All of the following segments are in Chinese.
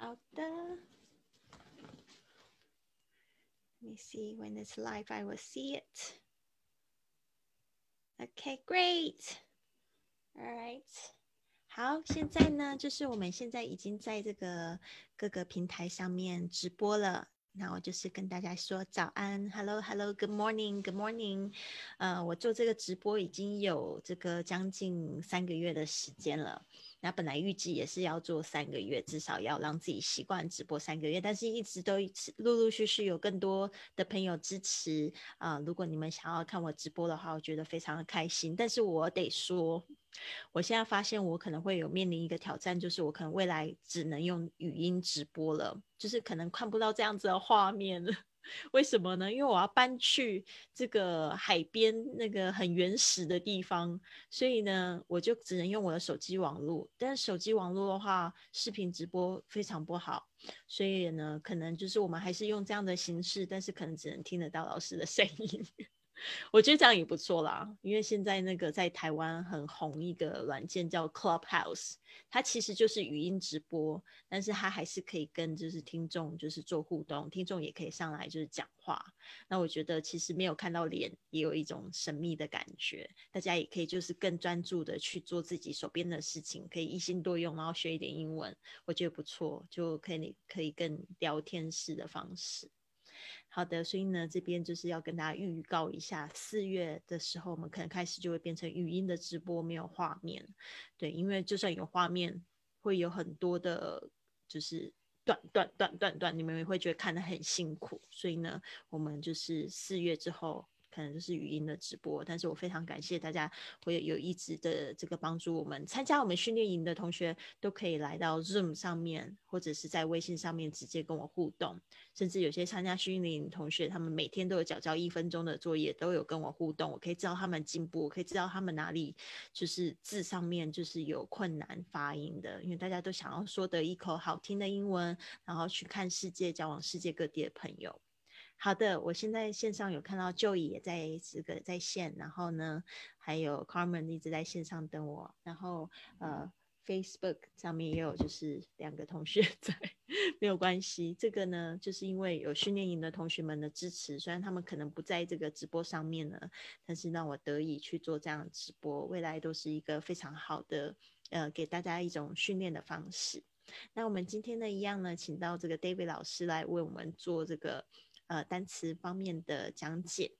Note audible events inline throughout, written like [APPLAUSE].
好的。Let me see when it's live, I will see it. Okay, great. All right. 好，现在呢，就是我们现在已经在这个各个平台上面直播了。那我就是跟大家说早安，Hello，Hello，Good morning，Good morning。呃，我做这个直播已经有这个将近三个月的时间了。 那本来预计也是要做三个月，至少要让自己习惯直播三个月，但是一直都陆陆续续有更多的朋友支持啊。如果你们想要看我直播的话，我觉得非常的开心。但是我得说，我现在发现我可能会有面临一个挑战，就是我可能未来只能用语音直播了，就是可能看不到这样子的画面了。为什么呢？因为我要搬去这个海边那个很原始的地方，所以呢，我就只能用我的手机网络。但手机网络的话，视频直播非常不好，所以呢，可能就是我们还是用这样的形式，但是可能只能听得到老师的声音。我觉得这样也不错啦，因为现在那个在台湾很红一个软件叫 Clubhouse，它其实就是语音直播，但是它还是可以跟就是听众就是做互动，听众也可以上来就是讲话。那我觉得其实没有看到脸也有一种神秘的感觉，大家也可以就是更专注的去做自己手边的事情，可以一心多用，然后学一点英文，我觉得不错，就可以可以更聊天式的方式。好的，所以呢，这边就是要跟大家预告一下，四月的时候，我们可能开始就会变成语音的直播，没有画面。对，因为就算有画面，会有很多的，就是断断断断断，你们也会觉得看得很辛苦。所以呢，我们就是四月之后。可能就是语音的直播，但是我非常感谢大家会有一直的这个帮助。我们参加我们训练营的同学都可以来到 Zoom 上面，或者是在微信上面直接跟我互动。甚至有些参加训练营同学，他们每天都有交交一分钟的作业，都有跟我互动。我可以知道他们进步，我可以知道他们哪里就是字上面就是有困难发音的，因为大家都想要说得一口好听的英文，然后去看世界，交往世界各地的朋友。好的，我现在线上有看到 Joey 也在这个在线，然后呢，还有 Carmen 一直在线上等我，然后呃 Facebook 上面也有就是两个同学 [LAUGHS] 在，没有关系，这个呢就是因为有训练营的同学们的支持，虽然他们可能不在这个直播上面呢，但是让我得以去做这样直播，未来都是一个非常好的呃给大家一种训练的方式。那我们今天呢一样呢，请到这个 David 老师来为我们做这个。呃，单词方面的讲解，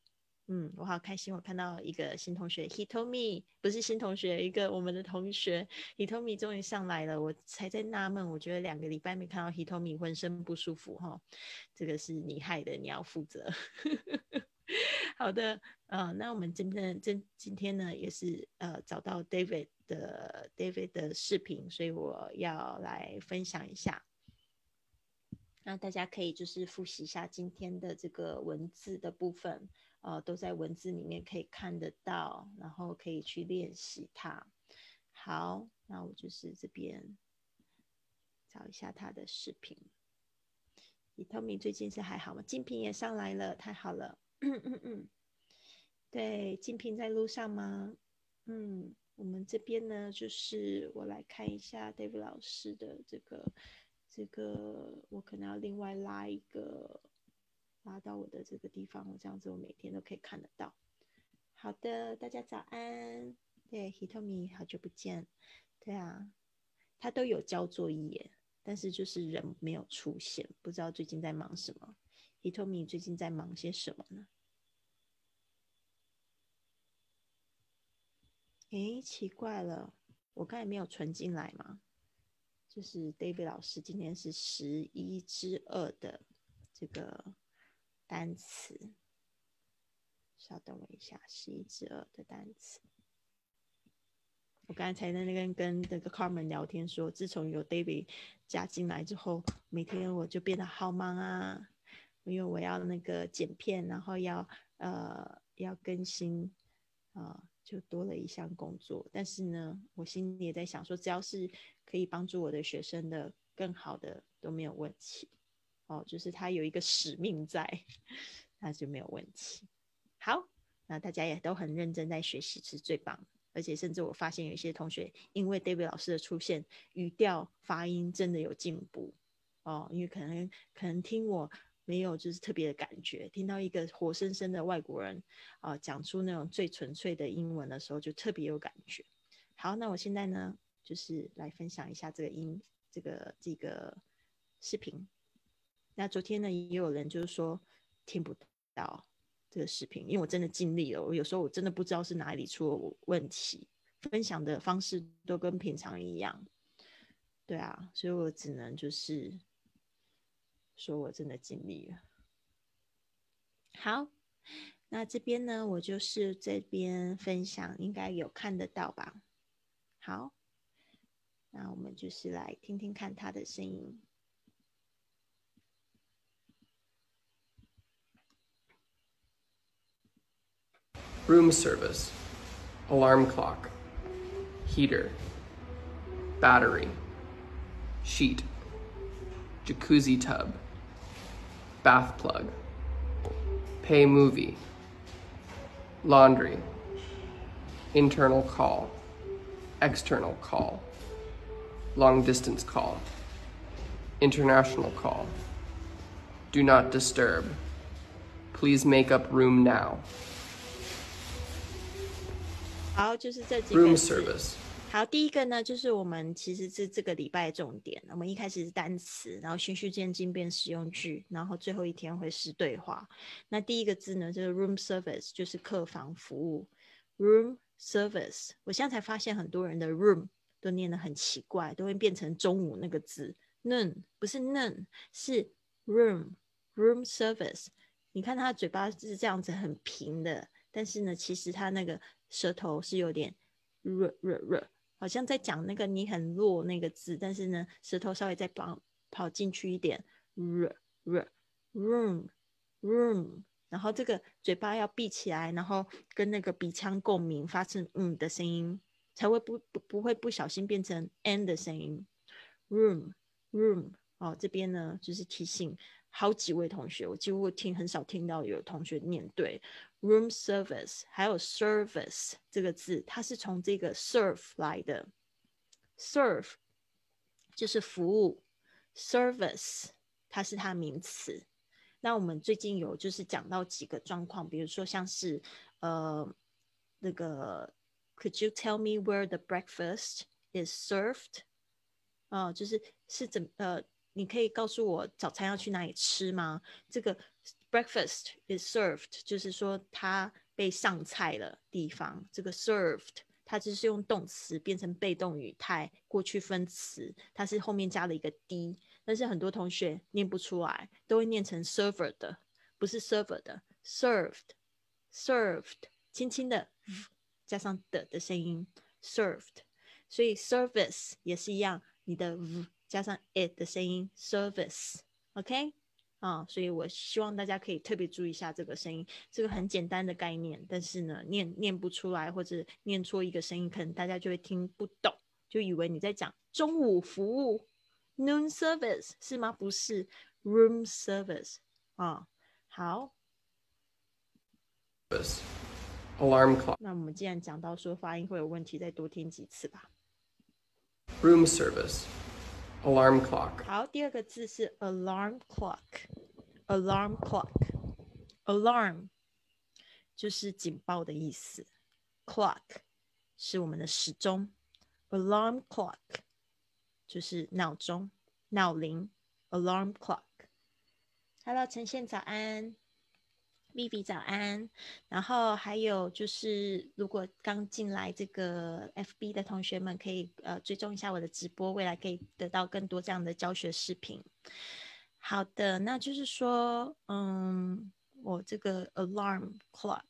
嗯，我好开心，我看到一个新同学，Hitomi，不是新同学，一个我们的同学，Hitomi 终于上来了，我才在纳闷，我觉得两个礼拜没看到 Hitomi，浑身不舒服哈，这个是你害的，你要负责。[LAUGHS] 好的，呃，那我们今天今今天呢，也是呃找到 David 的 David 的视频，所以我要来分享一下。那大家可以就是复习一下今天的这个文字的部分，呃，都在文字里面可以看得到，然后可以去练习它。好，那我就是这边找一下他的视频。李透明最近是还好吗？金平也上来了，太好了。嗯嗯嗯，对，金平在路上吗？嗯，我们这边呢，就是我来看一下 David 老师的这个。这个我可能要另外拉一个，拉到我的这个地方，我这样子我每天都可以看得到。好的，大家早安。对，Hitomi 好久不见。对啊，他都有交作业，但是就是人没有出现，不知道最近在忙什么。Hitomi 最近在忙些什么呢？诶，奇怪了，我刚才没有存进来吗？就是 David 老师今天是十一之二的这个单词，稍等我一下，十一之二的单词。我刚才在那边跟那个 Carmen 聊天说，自从有 David 加进来之后，每天我就变得好忙啊，因为我要那个剪片，然后要呃要更新啊。就多了一项工作，但是呢，我心里也在想说，只要是可以帮助我的学生的更好的都没有问题。哦，就是他有一个使命在，[LAUGHS] 那就没有问题。好，那大家也都很认真在学习，是最棒。而且甚至我发现有一些同学因为 David 老师的出现，语调发音真的有进步。哦，因为可能可能听我没有就是特别的感觉，听到一个活生生的外国人啊讲出那种最纯粹的英文的时候，就特别有感觉。好，那我现在呢，就是来分享一下这个音，这个这个视频。那昨天呢，也有人就是说听不到这个视频，因为我真的尽力了，我有时候我真的不知道是哪里出了问题，分享的方式都跟平常一样。对啊，所以我只能就是说我真的尽力了。好，那这边呢，我就是这边分享，应该有看得到吧？好，那我们就是来听听看他的声音。Room service, alarm clock, heater, battery, sheet, jacuzzi tub, bath plug, pay movie, laundry, internal call external call, long distance call, international call, do not disturb, please make up room now. 好，就是这几个 Room 字 service. 好，第一个呢，就是我们其实是这个礼拜的重点。我们一开始是单词，然后循序渐进变实用句，然后最后一天会是对话。那第一个字呢，就是 room service，就是客房服务。room service，我现在才发现很多人的 room 都念得很奇怪，都会变成中午那个字 noon，不是 noon，是 room room service。你看他嘴巴是这样子很平的，但是呢，其实他那个舌头是有点弱弱弱，好像在讲那个你很弱那个字，但是呢，舌头稍微再跑跑进去一点，弱弱 room room，然后这个嘴巴要闭起来，然后跟那个鼻腔共鸣，发出嗯的声音，才会不不不会不小心变成 n 的声音。room room 哦，这边呢就是提醒好几位同学，我几乎听很少听到有同学念对 room service，还有 service 这个字，它是从这个 serve 来的，serve 就是服务，service 它是它名词。那我们最近有就是讲到几个状况，比如说像是呃那个，Could you tell me where the breakfast is served？啊、就是是怎呃，你可以告诉我早餐要去哪里吃吗？这个 breakfast is served，就是说它被上菜了地方。这个 served 它就是用动词变成被动语态，过去分词，它是后面加了一个 d，但是很多同学念不出来，都会念成 server 的，不是 server 的，served，served，轻轻的加上的的声音，served，所以 service 也是一样，你的 v 加上 it 的声音，service，OK，、啊，所以我希望大家可以特别注意一下这个声音，这个很简单的概念，但是呢，念念不出来或者念错一个声音，可能大家就会听不懂，就以为你在讲中午服务 noon service 是吗？不是 room service 啊。好，Alarm clock. 那我们既然讲到说发音会有问题，再多听几次吧。Room service. Alarm clock. 好，第二个字是 alarm clock，alarm clock，alarm 就是警报的意思，clock 是我们的时钟，alarm clock 就是闹钟、闹铃，alarm clock。Hello，陈宪早安。Vivi 早安，然后还有就是，如果刚进来这个 FB 的同学们，可以呃追踪一下我的直播，未来可以得到更多这样的教学视频。好的，那就是说，嗯，我这个 alarm clock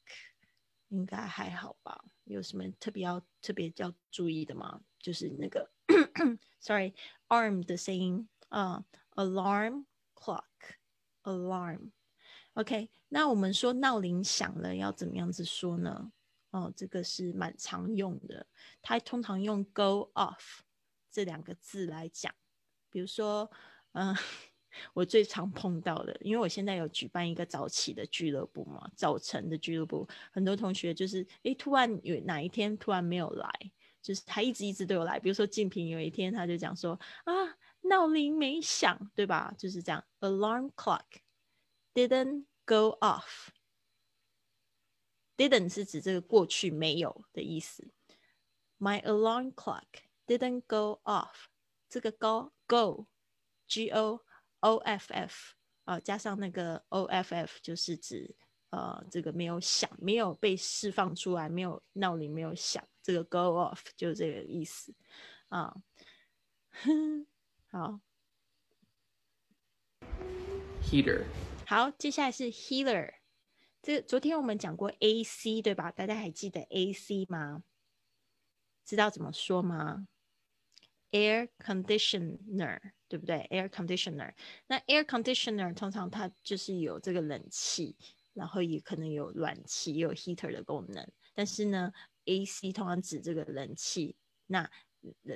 应该还好吧？有什么特别要特别要注意的吗？就是那个 [COUGHS] sorry arm 的声音啊、a l a r m clock，alarm。OK，那我们说闹铃响了要怎么样子说呢？哦，这个是蛮常用的，它通常用 go off 这两个字来讲。比如说，嗯、[LAUGHS] 我最常碰到的，因为我现在有举办一个早起的俱乐部嘛，早晨的俱乐部，很多同学就是，诶，突然有哪一天突然没有来，就是他一直一直都有来。比如说静平有一天他就讲说啊，闹铃没响，对吧？就是这样，alarm clock didn't go off。didn't 是指这个过去没有的意思。My alarm clock didn't go off。这个 go go g o o f f 啊，加上那个 o f f 就是指呃这个没有响，没有被释放出来，没有闹铃没有响，这个 go off 就是这个意思啊。好，heater。好，接下来是 heater。这昨天我们讲过 AC 对吧？大家还记得 AC 吗？知道怎么说吗？Air conditioner 对不对？Air conditioner。那 air conditioner 通常它就是有这个冷气，然后也可能有暖气，也有 heater 的功能。但是呢，AC 通常指这个冷气。那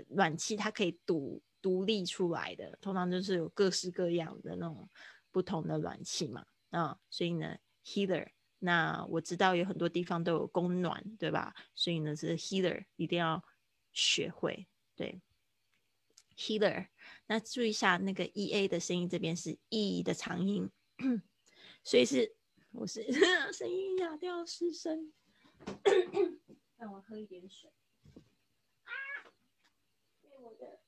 暖气它可以独独立出来的，通常就是有各式各样的那种不同的暖气嘛。啊，所以呢，heater。那我知道有很多地方都有供暖，对吧？所以呢，是 heater 一定要学会。对，heater。那注意一下那个 e a 的声音，这边是 e 的长音，[CLEARS THROAT] 所以是我是 [LAUGHS] 声音哑掉失声。[COUGHS] 让我喝一点水。啊！被我的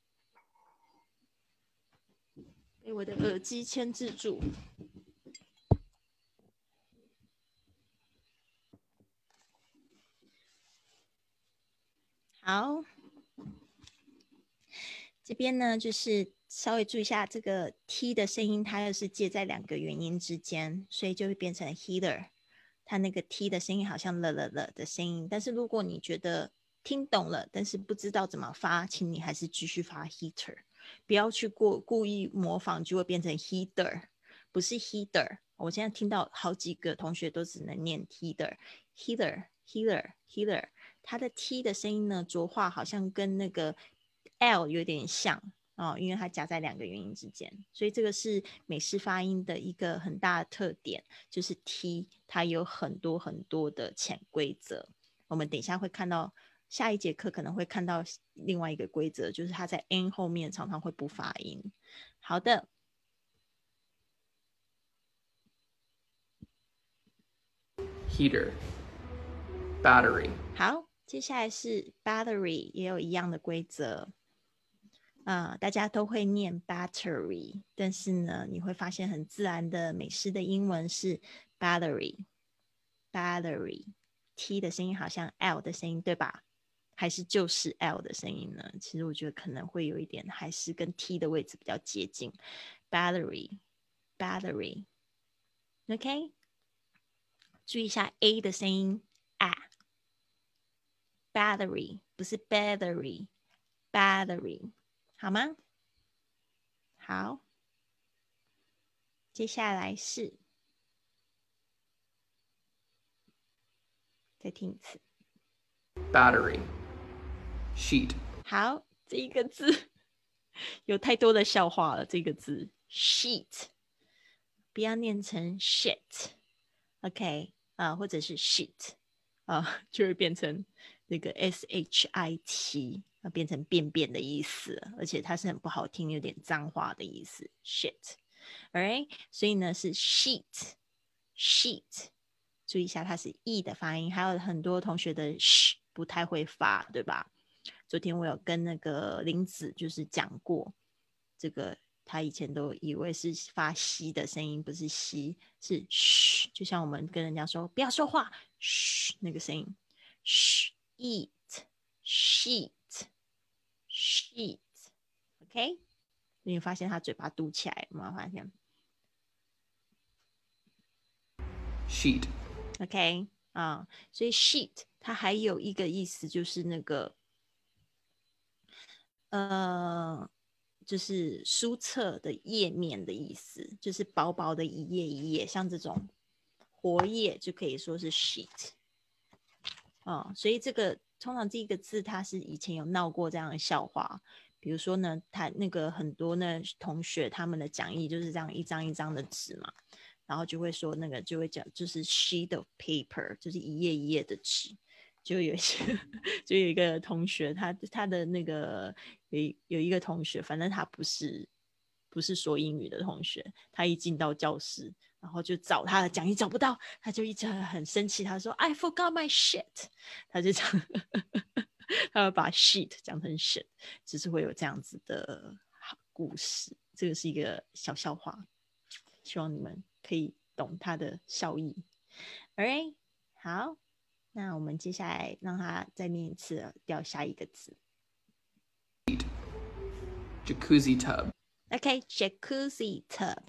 被我的耳机牵制住。好，这边呢就是稍微注意一下这个 t 的声音，它又是介在两个元音之间，所以就会变成 heater。它那个 t 的声音好像了了了的声音，但是如果你觉得听懂了，但是不知道怎么发，请你还是继续发 heater，不要去过故意模仿，就会变成 heater，不是 heater。我现在听到好几个同学都只能念 heater，heater，heater，heater。它的 T 的声音呢，浊化好像跟那个 L 有点像哦，因为它夹在两个元音之间，所以这个是美式发音的一个很大的特点，就是 T 它有很多很多的潜规则。我们等一下会看到，下一节课可能会看到另外一个规则，就是它在 N 后面常常会不发音。好的，Heater，Battery，好。接下来是 battery，也有一样的规则，啊，大家都会念 battery，但是呢，你会发现很自然的美式的英文是 battery，battery，t 的声音好像 l 的声音，对吧？还是就是 l 的声音呢？其实我觉得可能会有一点，还是跟 t 的位置比较接近，battery，battery，OK，注意一下 a 的声音啊。battery 不是 battery，battery 好吗？好，接下来是再听一次，battery sheet 好，这一个字 [LAUGHS] 有太多的笑话了。这个字 sheet 不要念成 shit，OK 啊，或者是 shit 啊，[LAUGHS] 就会变成。那个 s h i t 啊，变成便便的意思，而且它是很不好听，有点脏话的意思。“shit”，All right，所以呢是 sheet，sheet，注意一下它是 e 的发音，还有很多同学的 sh 不太会发，对吧？昨天我有跟那个林子就是讲过，这个他以前都以为是发吸的声音，不是吸，是 sh，就像我们跟人家说不要说话，sh 那个声音 eat sheet sheet OK，你发现他嘴巴嘟起来有没有发现？sheet。OK 啊，所以 sheet 它还有一个意思就是那个呃，就是书册的页面的意思，就是薄薄的一页一页，像这种活页就可以说是 sheet。哦，所以这个通常这个字，它是以前有闹过这样的笑话。比如说呢，他那个很多呢同学他们的讲义就是这样一张一张的纸嘛，然后就会说那个就会讲就是 sheet of paper，就是一页一页的纸，就有些，[LAUGHS] 就有一个同学，他他的那个有有一个同学，反正他不是不是说英语的同学，他一进到教室，然后就找他的讲义找不到，他就一直很生气，他说 I forgot my shit，他就讲，[LAUGHS] 他要把 shit 讲成 shit，就是会有这样子的故事，这个是一个小笑话，希望你们可以懂他的笑意。All right，好。那我们接下来让他再念一次，掉下一个字。Jacuzzi tub. OK, jacuzzi tub,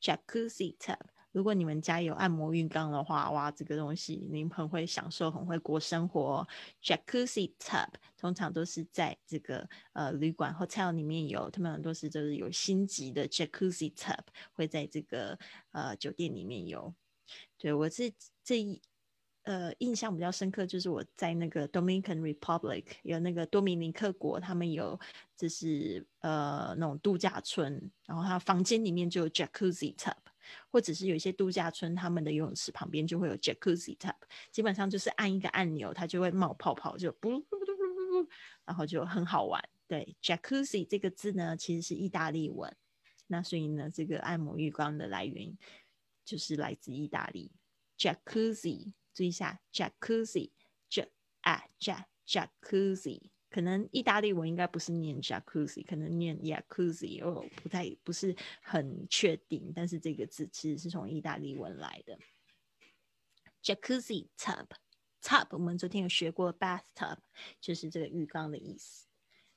jacuzzi tub. 如果你们家有按摩浴缸的话，哇，这个东西您很会享受，很会过生活。Jacuzzi tub 通常都是在这个呃旅馆 hotel 里面有，他们很多是就是有星级的 jacuzzi tub 会在这个呃酒店里面有。对我是这一。呃，印象比较深刻就是我在那个 Dominican Republic 有那个多米尼克国，他们有就是呃那种度假村，然后他房间里面就有 Jacuzzi tub，或者是有一些度假村他们的游泳池旁边就会有 Jacuzzi tub，基本上就是按一个按钮，它就会冒泡泡，就不不不不不，然后就很好玩。对，Jacuzzi 这个字呢其实是意大利文，那所以呢这个按摩浴缸的来源就是来自意大利 Jacuzzi。注意一下，jacuzzi，j a j jacuzzi，可能意大利文应该不是念 jacuzzi，可能念 jacuzzi，哦，不太不是很确定，但是这个字其实是从意大利文来的。jacuzzi tub，tub 我们昨天有学过 bathtub，就是这个浴缸的意思。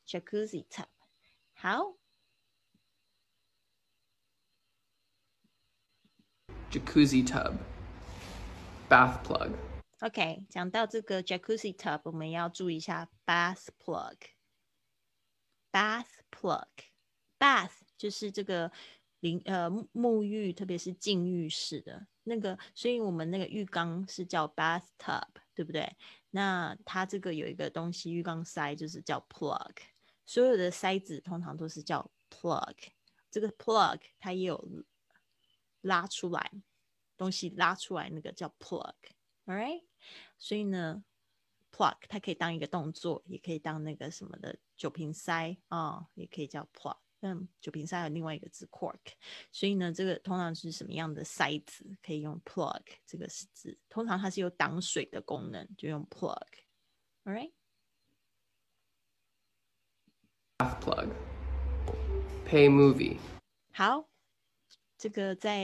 jacuzzi tub，好。jacuzzi tub。Bath plug。OK，讲到这个 jacuzzi tub，我们要注意一下 bath plug。bath plug，bath 就是这个淋呃沐浴，特别是浸浴式的那个，所以我们那个浴缸是叫 bathtub，对不对？那它这个有一个东西，浴缸塞就是叫 plug。所有的塞子通常都是叫 plug。这个 plug 它也有拉出来。东西拉出来那个叫 plug，all right？所以呢，plug 它可以当一个动作，也可以当那个什么的酒瓶塞啊，也可以叫 plug。嗯，酒瓶塞有另外一个字 cork，所以呢，这个通常是什么样的塞子可以用 plug 这个字？通常它是有挡水的功能，就用 plug，alright。plug pay movie 好，这个在。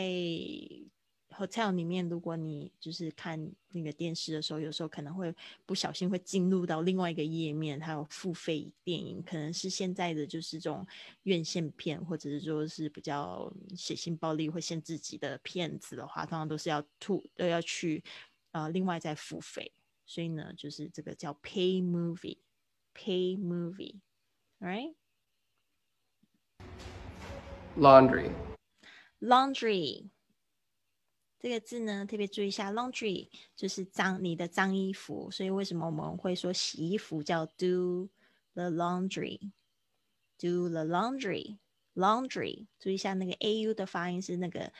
Hotel 里面，如果你就是看那个电视的时候，有时候可能会不小心会进入到另外一个页面，它有付费电影，可能是现在的就是这种院线片，或者是说是比较血腥暴力或限制级的片子的话，通常都是要吐都要去呃另外再付费，所以呢，就是这个叫 pay movie，pay movie，right？Laundry，laundry。这个字呢，特别注意一下，laundry 就是脏你的脏衣服，所以为什么我们会说洗衣服叫 do the laundry？do the laundry，laundry，注意一下那个 a u 的发音是那个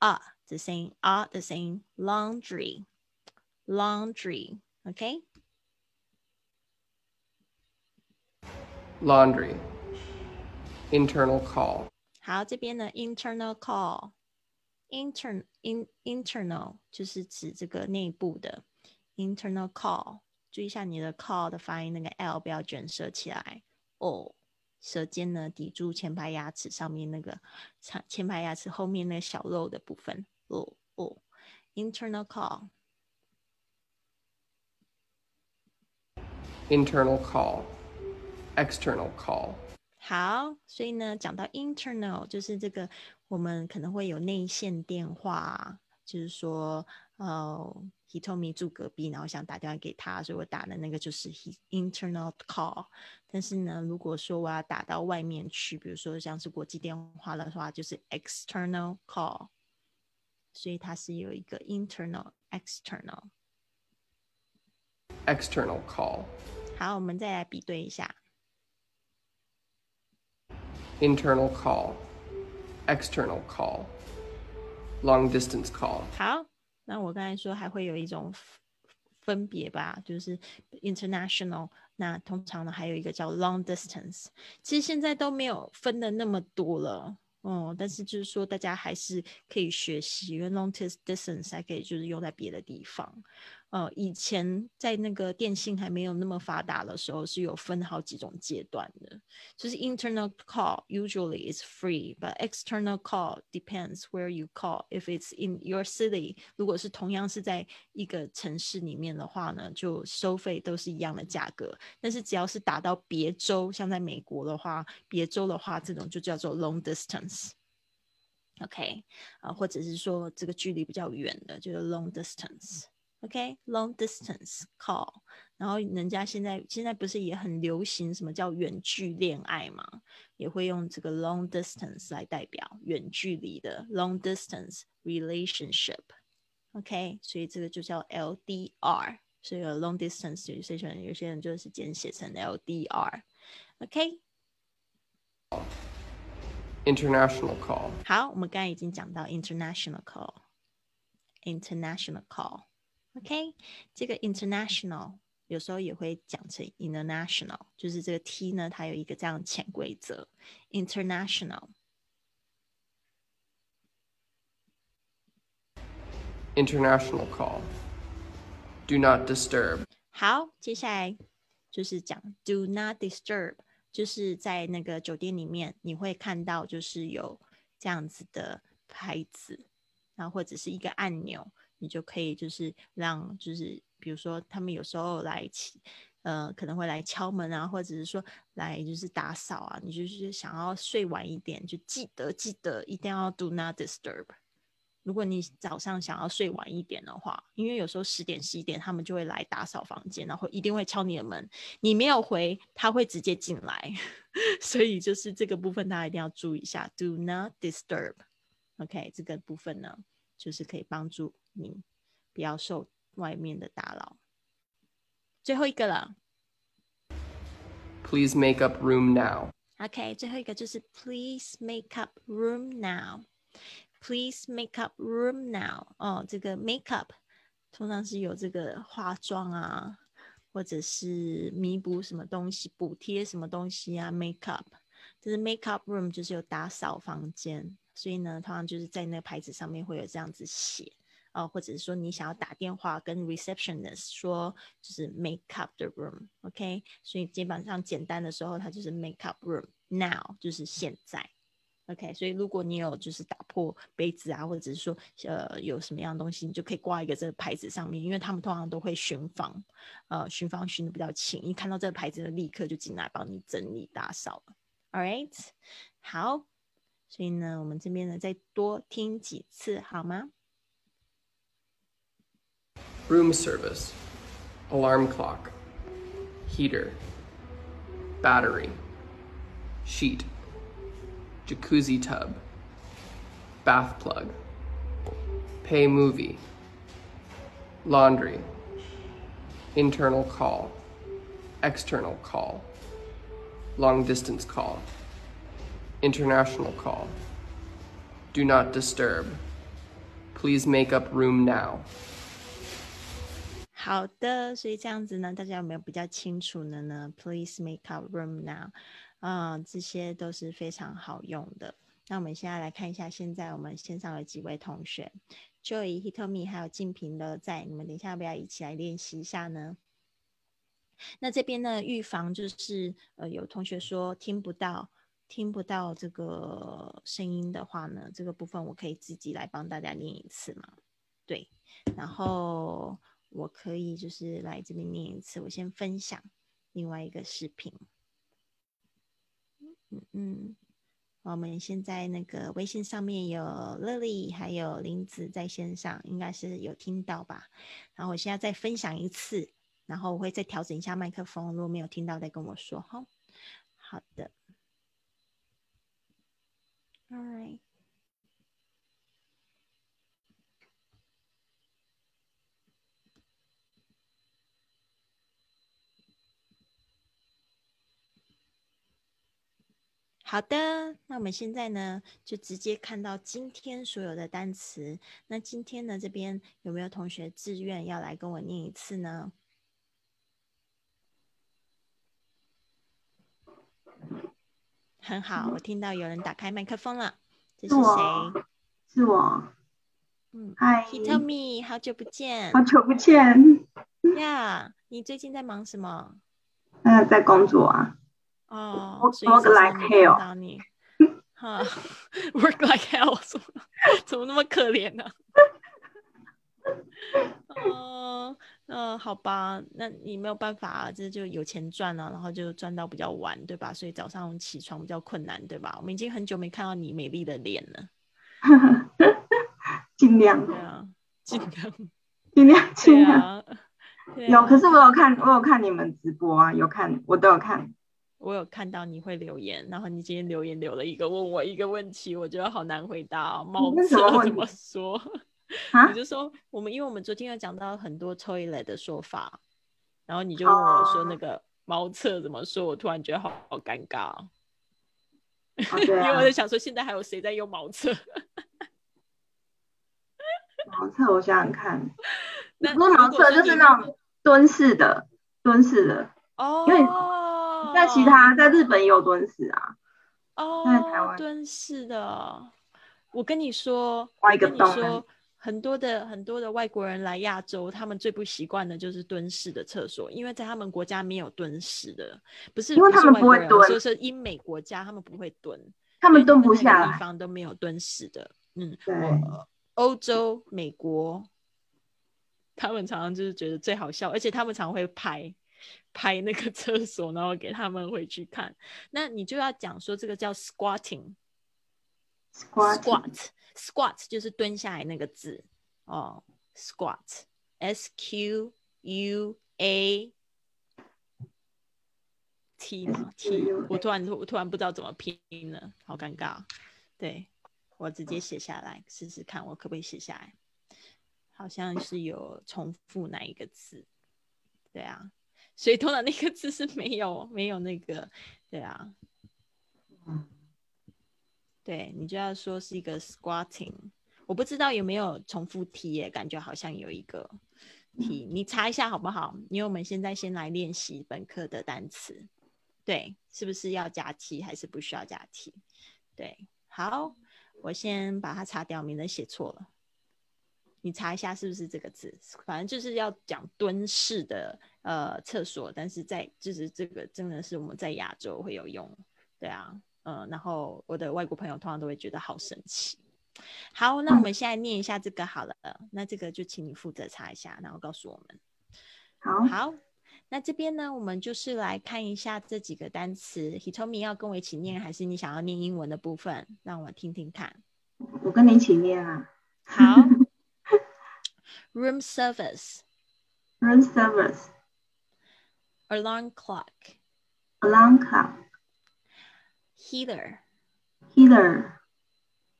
r 的声音，r 的声音，laundry，laundry，OK？Laundry、okay? internal call。好，这边呢，internal call。Intern in internal 就是指这个内部的 internal call，注意一下你的 call 的发音，那个 l 不要卷舌起来哦，舌尖呢抵住前排牙齿上面那个前前排牙齿后面那个小肉的部分哦哦，internal call。internal call, external call. 好，所以呢，讲到 internal 就是这个，我们可能会有内线电话，就是说，呃，he told me 住隔壁，然后想打电话给他，所以我打的那个就是 he internal call。但是呢，如果说我要打到外面去，比如说像是国际电话的话，就是 external call。所以它是有一个 internal、external。external call。好，我们再来比对一下。internal call, external call, long distance call. 好，那我刚才说还会有一种分别吧，就是 international，那通常呢还有一个叫 long distance，其实现在都没有分的那么多了。哦，但是就是说，大家还是可以学习，因为 long distance 还可以就是用在别的地方。呃，以前在那个电信还没有那么发达的时候，是有分好几种阶段的。就是 internal call usually is free, but external call depends where you call. If it's in your city，如果是同样是在一个城市里面的话呢，就收费都是一样的价格。但是只要是打到别州，像在美国的话，别州的话，这种就叫做 long distance。OK，啊，或者是说这个距离比较远的，就是 long distance。OK，long distance call，然后人家现在现在不是也很流行什么叫远距恋爱嘛？也会用这个 long distance 来代表远距离的 long distance relationship。OK，所以这个就叫 LDR，所以 long distance 有些人有些人就是简写成 LDR。OK。International call。好，我们刚才已经讲到 international call，international call。 OK，这个 international 有时候也会讲成 international，就是这个 T 呢，它有一个这样潜规则，international。International call. Do not disturb. 好，接下来就是讲 do not disturb，就是在那个酒店里面你会看到就是有这样子的牌子，然后或者是一个按钮。你就可以就是让就是比如说他们有时候来起呃可能会来敲门啊，或者是说来就是打扫啊，你就是想要睡晚一点，就记得记得一定要 do not disturb。如果你早上想要睡晚一点的话，因为有时候十点十一点他们就会来打扫房间，然后一定会敲你的门，你没有回，他会直接进来，[LAUGHS] 所以就是这个部分大家一定要注意一下，do not disturb。OK，这个部分呢就是可以帮助。你不要受外面的打扰。最后一个了。Please make up room now. OK，最后一个就是 Please make up room now. Please make up room now. 哦，这个 make up 通常是有这个化妆啊，或者是弥补什么东西、补贴什么东西啊。Make up，就是 make up room 就是有打扫房间，所以呢，通常就是在那个牌子上面会有这样子写。啊，或者是说你想要打电话跟 receptionist 说，就是 make up the room，OK？所以基本上简单的时候，它就是 make up room now，就是现在，OK？所以如果你有就是打破杯子啊，或者是说呃有什么样的东西，你就可以挂一个这个牌子上面，因为他们通常都会巡房，呃，巡房巡的比较勤，一看到这个牌子，立刻就进来帮你整理打扫了，All right？好，所以呢，我们这边呢再多听几次好吗？room service, alarm clock, heater, battery, sheet, jacuzzi tub, bath plug, pay movie, laundry, internal call, external call, long distance call, International call, do not disturb, please make up room now. 好的，所以这样子呢，大家有没有比较清楚的呢？Please make up room now，啊，这些都是非常好用的。那我们现在来看一下，现在我们线上有几位同学，Joy、Hitomi 还有静平都在，你们等一下要不要一起来练习一下呢？那这边呢，预防就是呃，有同学说听不到，听不到这个声音的话呢，这个部分我可以自己来帮大家念一次嘛？对，然后。我可以就是来这边念一次，我先分享另外一个视频。嗯嗯，我们现在那个微信上面有乐丽还有林子在线上，应该是有听到吧？然后我现在再分享一次，然后我会再调整一下麦克风，如果没有听到再跟我说哈。好的 Alright，。好的，那我们现在呢，就直接看到今天所有的单词。那今天呢，这边有没有同学自愿要来跟我念一次呢？很好，我听到有人打开麦克风了，这是谁？是我。嗯，嗨 Hitomi，好久不见。好久不见。呀，你最近在忙什么？嗯，[LAUGHS] 在工作啊。哦，work like hell 到你，哈，work [LAUGHS] like hell，怎么怎么那么可怜呢？[LAUGHS] 哦，嗯，好吧，那你没有办法啊，这就有钱赚了，然后就赚到比较晚，对吧？所以早上起床比较困难，对吧？我们已经很久没看到你美丽的脸了，[LAUGHS] [LAUGHS] 尽量，对啊，尽量，尽量，尽量。有，啊可是我有看，我有看你们直播啊，有看，我都有看。我有看到你会留言，然后你今天留言留了一个问我一个问题，我觉得好难回答哦。茅那什么问厕怎么说？啊你就说我们，因为我们昨天有讲到很多 toilet 的说法，然后你就问我说哦那个茅厕怎么说，我突然觉得好好尴尬 [LAUGHS] 因为啊我，在想说现在还有谁在用茅厕？[LAUGHS] 茅厕我想想看，[LAUGHS] 那不是茅厕，就是那种蹲式的，蹲式的。哦，因为在其他，在日本也有蹲式啊。在台蹲式的，我跟你说，挖一个我跟你洞说，很多的很多的外国人来亚洲，他们最不习惯的就是蹲式的厕所，因为在他们国家没有蹲式的，不是因为他们不会蹲人我说是英美国家他们不会蹲，他们蹲不那个地。方都没有蹲式的，嗯，欧洲、美国，他们常常就是觉得最好笑，而且他们常会拍拍那个厕所，然后给他们回去看。那你就要讲说这个叫 squatting。Squat squat 就是蹲下来那个字哦，squat s q u a t 吗 t？我突然我突然不知道怎么拼了，好尴尬。对我直接写下来试试看，我可不可以写下来？好像是有重复哪一个字？对啊，所以通常那个字是没有没有那个，对啊。嗯对你就要说是一个 squatting，我不知道有没有重复题耶，感觉好像有一个题，你查一下好不好？因为我们现在先来练习本课的单词，对，是不是要加题还是不需要加题？对，好，我先把它擦掉，免得写错了。你查一下是不是这个字，反正就是要讲蹲式的呃厕所，但是在就是这个真的是我们在亚洲会有用，对啊，嗯，然后我的外国朋友通常都会觉得好神奇。好，那我们现在念一下这个好了，那这个就请你负责查一下，然后告诉我们。好，好，那这边呢，我们就是来看一下这几个单词。Hitomi 要跟我一起念，还是你想要念英文的部分？让我听听看。我跟你一起念啊。好，[LAUGHS] room service, Room service, alarm clock, alarm clock, heater, heater,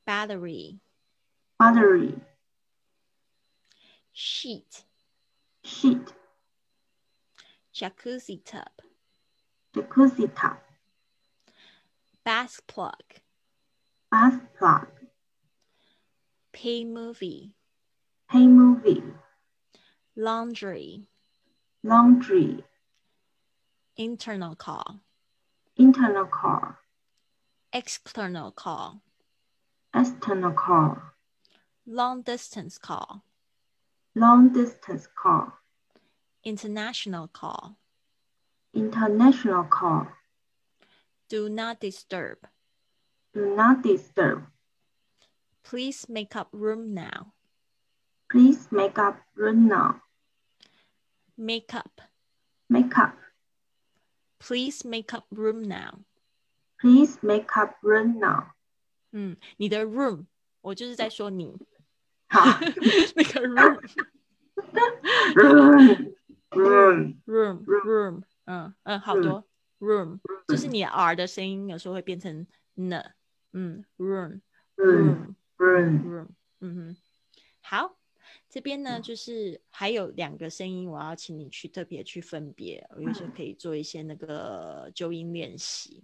battery, battery, sheet, sheet, jacuzzi tub, jacuzzi tub, bath plug, bath plug, pay movie, pay movie, laundry, laundry, internal call, internal call, external call, external call, long distance call, long distance call, international call, international call, do not disturb. do not disturb. Please make up room now. Please make up room now. Make up. Make up. Please make up room now. Please make up room now. 嗯，你的 room，我就是在说你。好 [LAUGHS] 那个 room，room, room, room room，嗯嗯，好多。Room，就是嗯你 r 的声音有时候会变成 n，嗯 room room, room room. room，嗯哼，好，这边呢就是还有两个声音，我要请你去特别去分别，我有时候可以做一些那个纠音练习。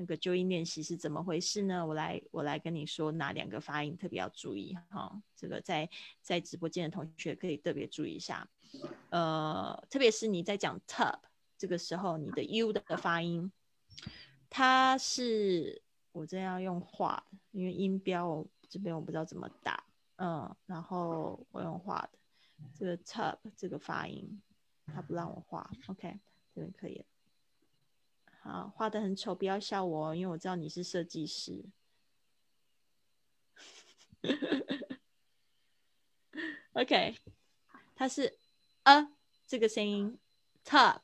那个纠音练习是怎么回事呢？我来我来跟你说哪两个发音特别要注意哈。这个在在直播间的同学可以特别注意一下，呃，特别是你在讲 tub 这个时候，你的 u 的发音，它是我这样用画，因为音标我这边我不知道怎么打，嗯，然后我用画的这个 tub 这个发音，它不让我画，OK，这边可以。好，画的很丑，不要笑我，因为我知道你是设计师。OK，它是呃这个声音，tub，tub，tub，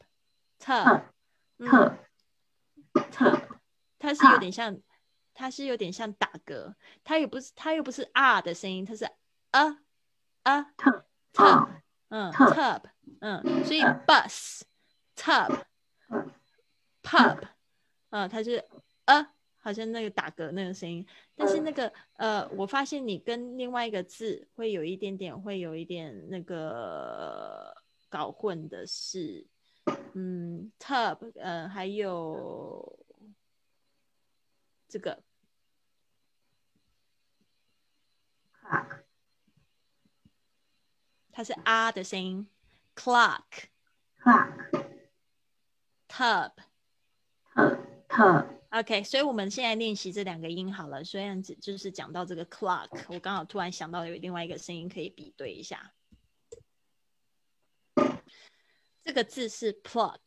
它是有点像，它是有点像打嗝，它也不是，它又不是啊的声音，它是啊啊，tub，嗯，tub，嗯，所以 bus，tub。pub，啊，[LAUGHS] 它是呃，好像那个打嗝那个声音，但是那个呃，我发现你跟另外一个字会有一点点，会有一点那个搞混的是，嗯，tub，呃，还有这个 clock，它是啊的声音，clock，clock，tub。特 OK，所以我们现在练习这两个音好了。虽然只就是讲到这个 clock，我刚好突然想到有另外一个声音可以比对一下。这个字是 pluck，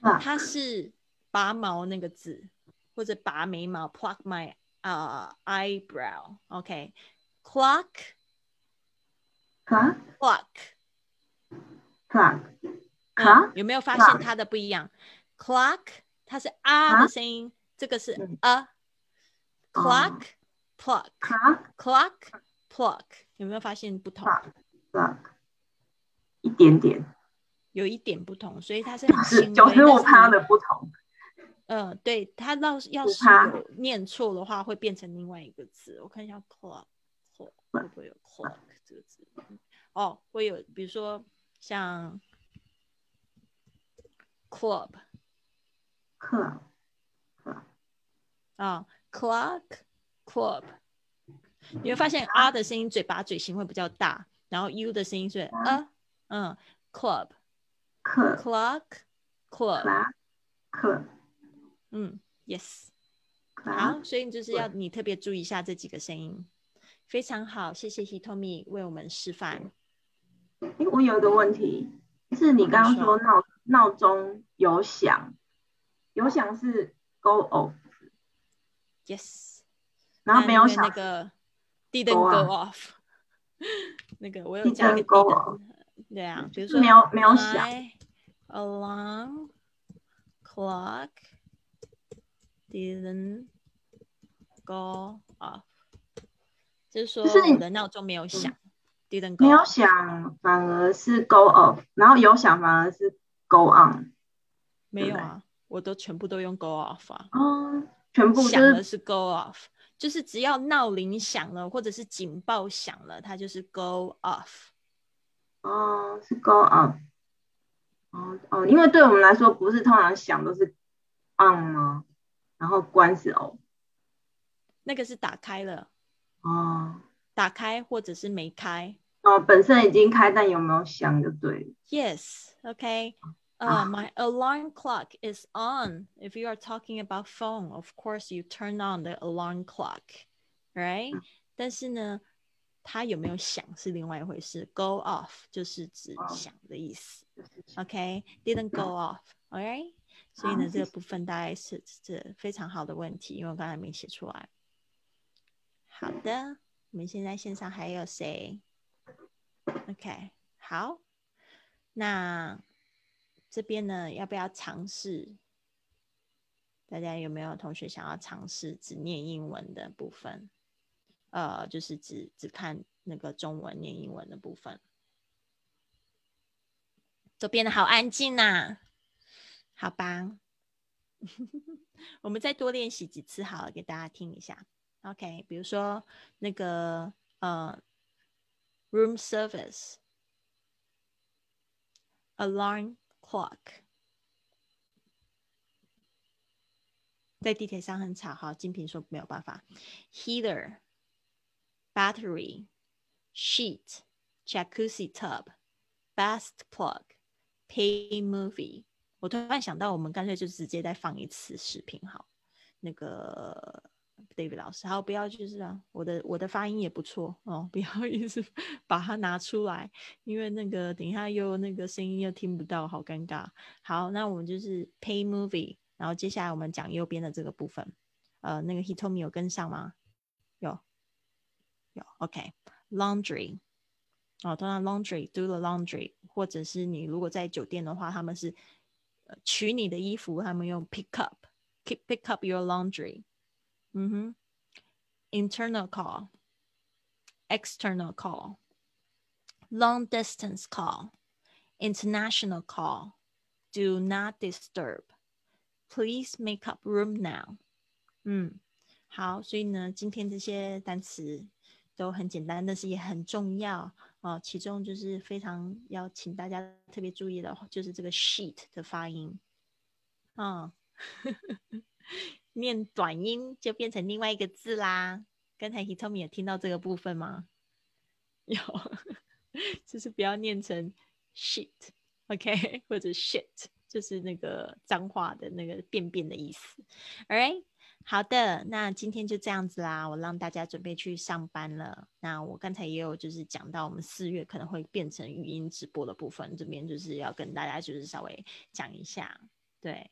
它是拔毛那个字，或者拔眉毛，pluck my 啊 eyebrow。OK，clock，clock，clock，有没有发现它的不一样？Clock，它是啊的声音，这个是啊。clock clock clock clock 有没有发现不同？Clock，一点点，有一点不同，所以它是很轻微。九十五趴的不同。嗯，对，它要要是念错的话，会变成另外一个字。我看一下，clock，会不会有 clock 这个字？哦，会有，比如说像 club。clock，啊，clock，club，你会发现 R 的声音嘴巴嘴型会比较大，然后 U 的声音是啊，嗯，club，clock，club，嗯，yes，好，所以你就是要你特别注意一下这几个声音，非常好，谢谢 Hitomi 为我们示范。哎，我有一个问题，是你刚刚说。闹闹钟有响。有想是 go off，yes，然后没有想那个 didn't go off，那个我有加个 didn't，对啊，比如说没有没有想，alarm clock didn't go off，就是说我的闹钟没有响，didn't go，没有响反而是 go off，然后有响反而是 go on，没有啊。我都全部都用 go off 啊，哦，全部响的是 go off，就是只要闹铃响了或者是警报响了，它就是 go off。哦，是 go off。哦哦，因为对我们来说，不是通常响都是 on 吗？然后关是 off。那个是打开了。哦。打开或者是没开。哦，本身已经开，但有没有响就对。Yes，OK。Uh, my alarm clock is on. If you are talking about phone, of course you turn on the alarm clock, right? 但是呢，它有没有响是另外一回事。Go off 就是指响的意思。OK，didn't、okay? go off，OK？、所以呢，这个部分大概是这非常好的问题，因为我刚才没写出来。好的，我们现在线上还有谁？OK，好，那。 这边呢，要不要尝试？大家有没有同学想要尝试只念英文的部分？呃，就是只只看那个中文念英文的部分，都变得好安静呐。好吧，[LAUGHS] 我们再多练习几次，好了，给大家听一下。OK，比如说那个呃，room service，alarm。Clock 在地铁上很吵。好，金平说没有办法。Heater, battery, sheet, jacuzzi tub, bath plug, pay movie。我突然想到，我们干脆就直接再放一次视频好。那个 David 老师，好，不要就是啊，我的我的发音也不错哦，[LAUGHS] 不要一直把它拿出来，因为那个等一下又那个声音又听不到，好尴尬。好，那我们就是 pay movie，然后接下来我们讲右边的这个部分。呃，那个 He told me 有跟上吗？有，有，OK，laundry。哦，通常 laundry，do the laundry，或者是你如果在酒店的话，他们是。呃取你的衣服，他们用 pick up, pick pick up your laundry。嗯哼，internal call, external call, long distance call, international call, do not disturb, please make up room now。嗯，好，所以呢，今天这些单词都很简单，但是也很重要。哦，其中就是非常要请大家特别注意的，就是这个 sheet 的发音，啊，念短音就变成另外一个字啦。刚才 Hitomi 有听到这个部分吗？[LAUGHS] 有，[LAUGHS] 就是不要念成 shit，OK，[LAUGHS] 或者 shit，就是那个脏话的那个便便的意思，All right。好的，那今天就这样子啦，我让大家准备去上班了。那我刚才也有就是讲到，我们四月可能会变成语音直播的部分，这边就是要跟大家就是稍微讲一下。对，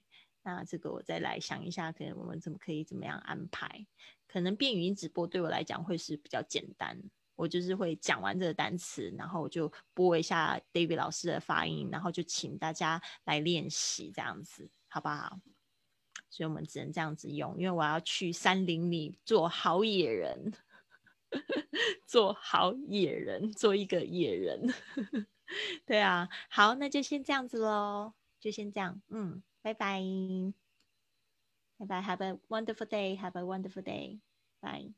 那这个我再来想一下，可能我们怎么可以怎么样安排？可能变语音直播对我来讲会是比较简单，我就是会讲完这个单词，然后我就播一下 David 老师的发音，然后就请大家来练习这样子，好不好？所以我们只能这样子用，因为我要去山林里做好野人，[LAUGHS] 做好野人，做一个野人。[LAUGHS] 对啊，好，那就先这样子喽，就先这样，嗯，拜拜，拜拜，Have a wonderful day，Have a wonderful day，Bye。